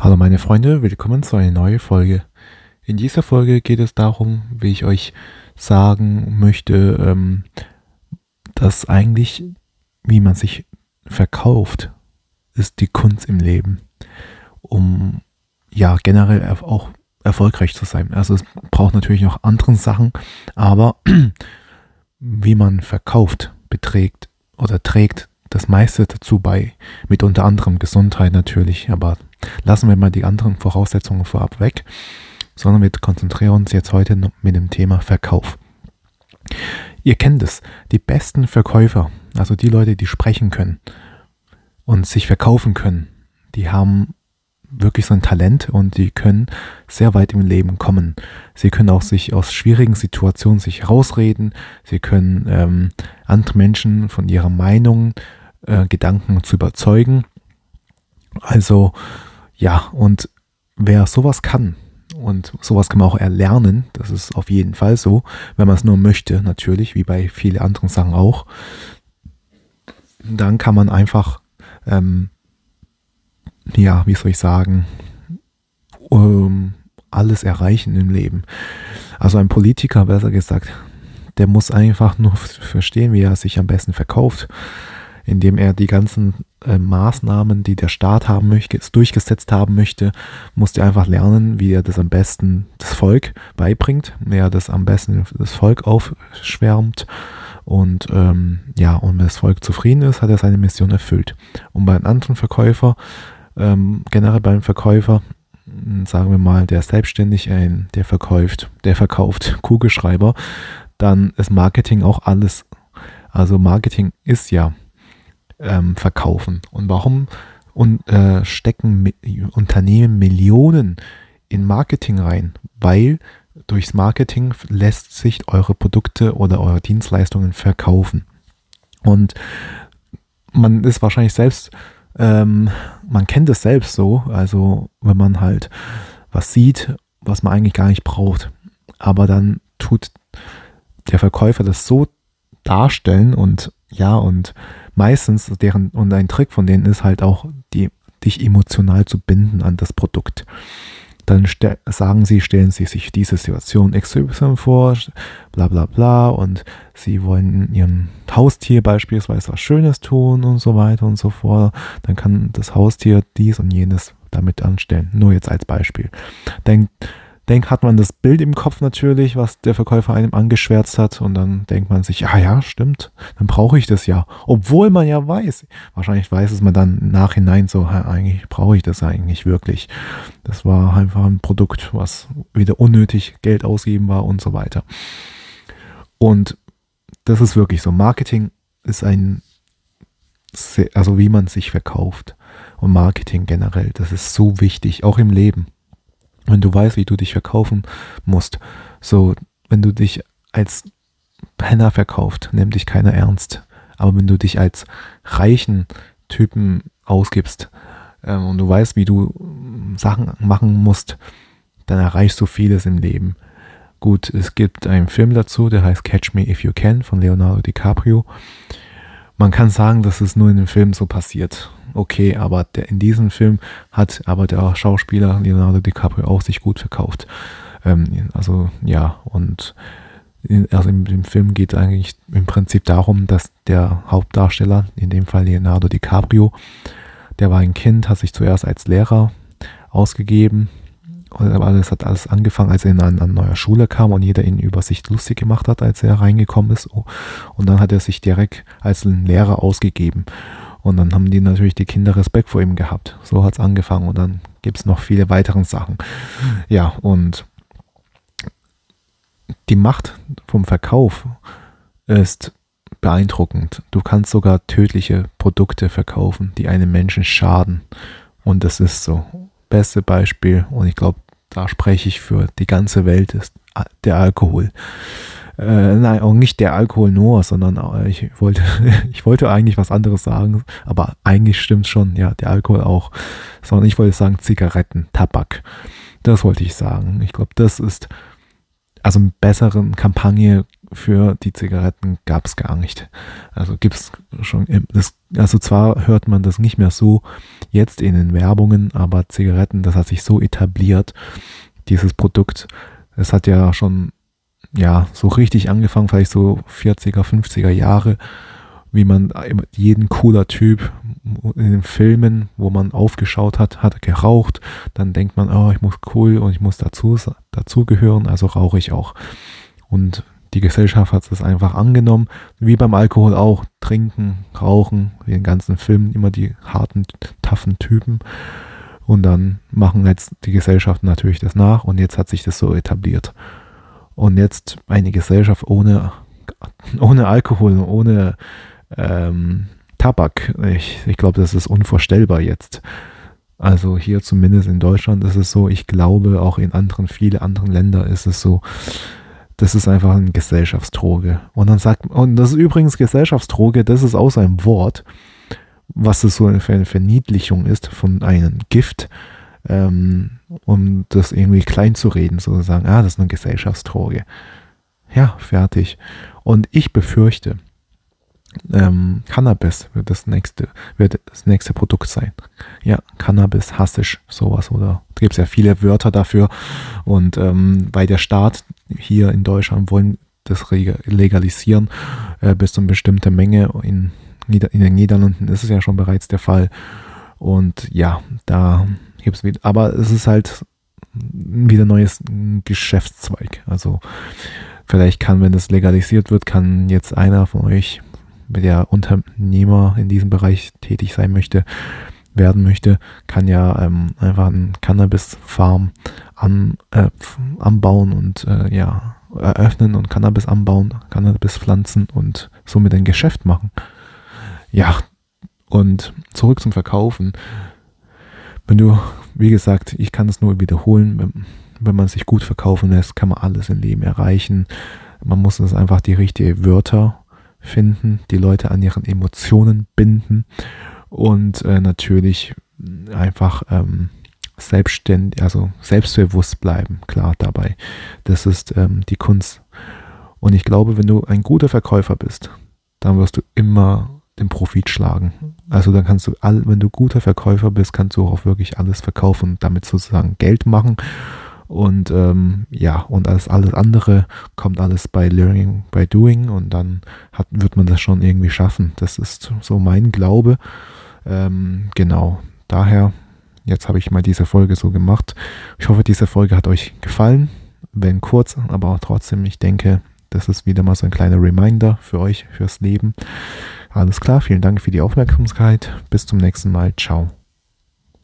Hallo meine Freunde, willkommen zu einer neuen Folge. In dieser Folge geht es darum, wie ich euch sagen möchte, ähm, dass eigentlich, wie man sich verkauft, ist die Kunst im Leben, um ja generell auch erfolgreich zu sein. Also es braucht natürlich noch andere Sachen, aber wie man verkauft, beträgt oder trägt das meiste dazu bei, mit unter anderem Gesundheit natürlich, aber lassen wir mal die anderen Voraussetzungen vorab weg, sondern wir konzentrieren uns jetzt heute mit dem Thema Verkauf. Ihr kennt es, die besten Verkäufer, also die Leute, die sprechen können und sich verkaufen können, die haben wirklich so ein Talent und die können sehr weit im Leben kommen. Sie können auch sich aus schwierigen Situationen sich rausreden. Sie können ähm, andere Menschen von ihrer Meinung, äh, Gedanken zu überzeugen. Also ja, und wer sowas kann, und sowas kann man auch erlernen, das ist auf jeden Fall so, wenn man es nur möchte, natürlich, wie bei vielen anderen Sachen auch, dann kann man einfach, ähm, ja, wie soll ich sagen, um, alles erreichen im Leben. Also ein Politiker, besser gesagt, der muss einfach nur verstehen, wie er sich am besten verkauft indem er die ganzen äh, Maßnahmen, die der Staat haben möchte, durchgesetzt haben möchte, musste er einfach lernen, wie er das am besten das Volk beibringt, wie er das am besten das Volk aufschwärmt. Und ähm, ja, und wenn das Volk zufrieden ist, hat er seine Mission erfüllt. Und bei einem anderen Verkäufer, ähm, generell beim Verkäufer, hm, sagen wir mal, der selbstständig ein, der verkauft, der verkauft Kugelschreiber, dann ist Marketing auch alles. Also Marketing ist ja ähm, verkaufen. Und warum und, äh, stecken Unternehmen Millionen in Marketing rein? Weil durchs Marketing lässt sich eure Produkte oder eure Dienstleistungen verkaufen. Und man ist wahrscheinlich selbst, ähm, man kennt es selbst so, also wenn man halt was sieht, was man eigentlich gar nicht braucht, aber dann tut der Verkäufer das so darstellen und ja, und meistens deren, und ein Trick von denen ist halt auch, die, dich emotional zu binden an das Produkt. Dann sagen sie, stellen sie sich diese Situation XY vor, bla bla bla, und sie wollen ihrem Haustier beispielsweise was Schönes tun und so weiter und so fort. Dann kann das Haustier dies und jenes damit anstellen. Nur jetzt als Beispiel. Dann denk, hat man das Bild im Kopf natürlich, was der Verkäufer einem angeschwärzt hat und dann denkt man sich, ja, ja, stimmt, dann brauche ich das ja. Obwohl man ja weiß, wahrscheinlich weiß es man dann Nachhinein so, ja, eigentlich brauche ich das eigentlich wirklich. Das war einfach ein Produkt, was wieder unnötig Geld ausgeben war und so weiter. Und das ist wirklich so. Marketing ist ein, also wie man sich verkauft und Marketing generell, das ist so wichtig, auch im Leben wenn du weißt, wie du dich verkaufen musst. So, wenn du dich als Penner verkauft, nimmt dich keiner ernst. Aber wenn du dich als reichen Typen ausgibst ähm, und du weißt, wie du ähm, Sachen machen musst, dann erreichst du vieles im Leben. Gut, es gibt einen Film dazu, der heißt Catch Me If You Can von Leonardo DiCaprio. Man kann sagen, dass es nur in dem Film so passiert okay, aber der, in diesem Film hat aber der Schauspieler Leonardo DiCaprio auch sich gut verkauft. Ähm, also ja, und in, also im, im Film geht es eigentlich im Prinzip darum, dass der Hauptdarsteller, in dem Fall Leonardo DiCaprio, der war ein Kind, hat sich zuerst als Lehrer ausgegeben. Aber das hat alles angefangen, als er in eine, eine neue Schule kam und jeder ihn über sich lustig gemacht hat, als er reingekommen ist. Und dann hat er sich direkt als Lehrer ausgegeben. Und dann haben die natürlich die Kinder Respekt vor ihm gehabt. So hat es angefangen und dann gibt es noch viele weitere Sachen. Ja, und die Macht vom Verkauf ist beeindruckend. Du kannst sogar tödliche Produkte verkaufen, die einem Menschen schaden. Und das ist so. Beste Beispiel, und ich glaube, da spreche ich für die ganze Welt, ist der Alkohol. Äh, nein, auch nicht der Alkohol nur, sondern äh, ich wollte, ich wollte eigentlich was anderes sagen, aber eigentlich stimmt schon, ja, der Alkohol auch. Sondern ich wollte sagen Zigaretten, Tabak. Das wollte ich sagen. Ich glaube, das ist also eine bessere Kampagne für die Zigaretten gab es gar nicht. Also gibt es schon, das, also zwar hört man das nicht mehr so jetzt in den Werbungen, aber Zigaretten, das hat sich so etabliert, dieses Produkt. Es hat ja schon, ja, so richtig angefangen, vielleicht so 40er, 50er Jahre, wie man jeden cooler Typ in den Filmen, wo man aufgeschaut hat, hat geraucht. Dann denkt man, oh, ich muss cool und ich muss dazu, dazugehören, also rauche ich auch. Und die Gesellschaft hat es einfach angenommen, wie beim Alkohol auch. Trinken, rauchen, wie in ganzen Filmen immer die harten, taffen Typen. Und dann machen jetzt die Gesellschaften natürlich das nach und jetzt hat sich das so etabliert. Und jetzt eine Gesellschaft ohne, ohne Alkohol, ohne ähm, Tabak. Ich, ich glaube, das ist unvorstellbar jetzt. Also hier zumindest in Deutschland ist es so, ich glaube auch in anderen, viele anderen Länder ist es so, das ist einfach ein Gesellschaftsdroge. Und dann sagt, und das ist übrigens Gesellschaftsdroge, das ist außer ein Wort, was es so für eine Verniedlichung ist von einem Gift, ähm, um das irgendwie klein zu reden, sozusagen, ah, das ist eine Gesellschaftsdroge. Ja, fertig. Und ich befürchte, ähm, Cannabis wird das nächste, wird das nächste Produkt sein. Ja, Cannabis, Hassisch, sowas oder gibt es ja viele Wörter dafür. Und ähm, bei der Staat hier in Deutschland wollen das legalisieren äh, bis zu einer bestimmten Menge. In, in den Niederlanden ist es ja schon bereits der Fall. Und ja, da gibt wieder, aber es ist halt wieder neues Geschäftszweig. Also vielleicht kann, wenn das legalisiert wird, kann jetzt einer von euch der Unternehmer in diesem Bereich tätig sein möchte, werden möchte, kann ja ähm, einfach einen Cannabis-Farm an, äh, anbauen und äh, ja, eröffnen und Cannabis anbauen, Cannabis pflanzen und somit ein Geschäft machen. Ja, und zurück zum Verkaufen. Wenn du, wie gesagt, ich kann es nur wiederholen, wenn, wenn man sich gut verkaufen lässt, kann man alles im Leben erreichen. Man muss es einfach die richtigen Wörter finden, die Leute an ihren Emotionen binden und äh, natürlich einfach ähm, selbstständig, also selbstbewusst bleiben, klar dabei. Das ist ähm, die Kunst. Und ich glaube, wenn du ein guter Verkäufer bist, dann wirst du immer den Profit schlagen. Also dann kannst du all, wenn du guter Verkäufer bist, kannst du auch wirklich alles verkaufen und damit sozusagen Geld machen und ähm, ja, und alles, alles andere kommt alles bei Learning by Doing und dann hat, wird man das schon irgendwie schaffen. Das ist so mein Glaube. Ähm, genau, daher, jetzt habe ich mal diese Folge so gemacht. Ich hoffe, diese Folge hat euch gefallen. Wenn kurz, aber auch trotzdem, ich denke, das ist wieder mal so ein kleiner Reminder für euch, fürs Leben. Alles klar, vielen Dank für die Aufmerksamkeit. Bis zum nächsten Mal. Ciao.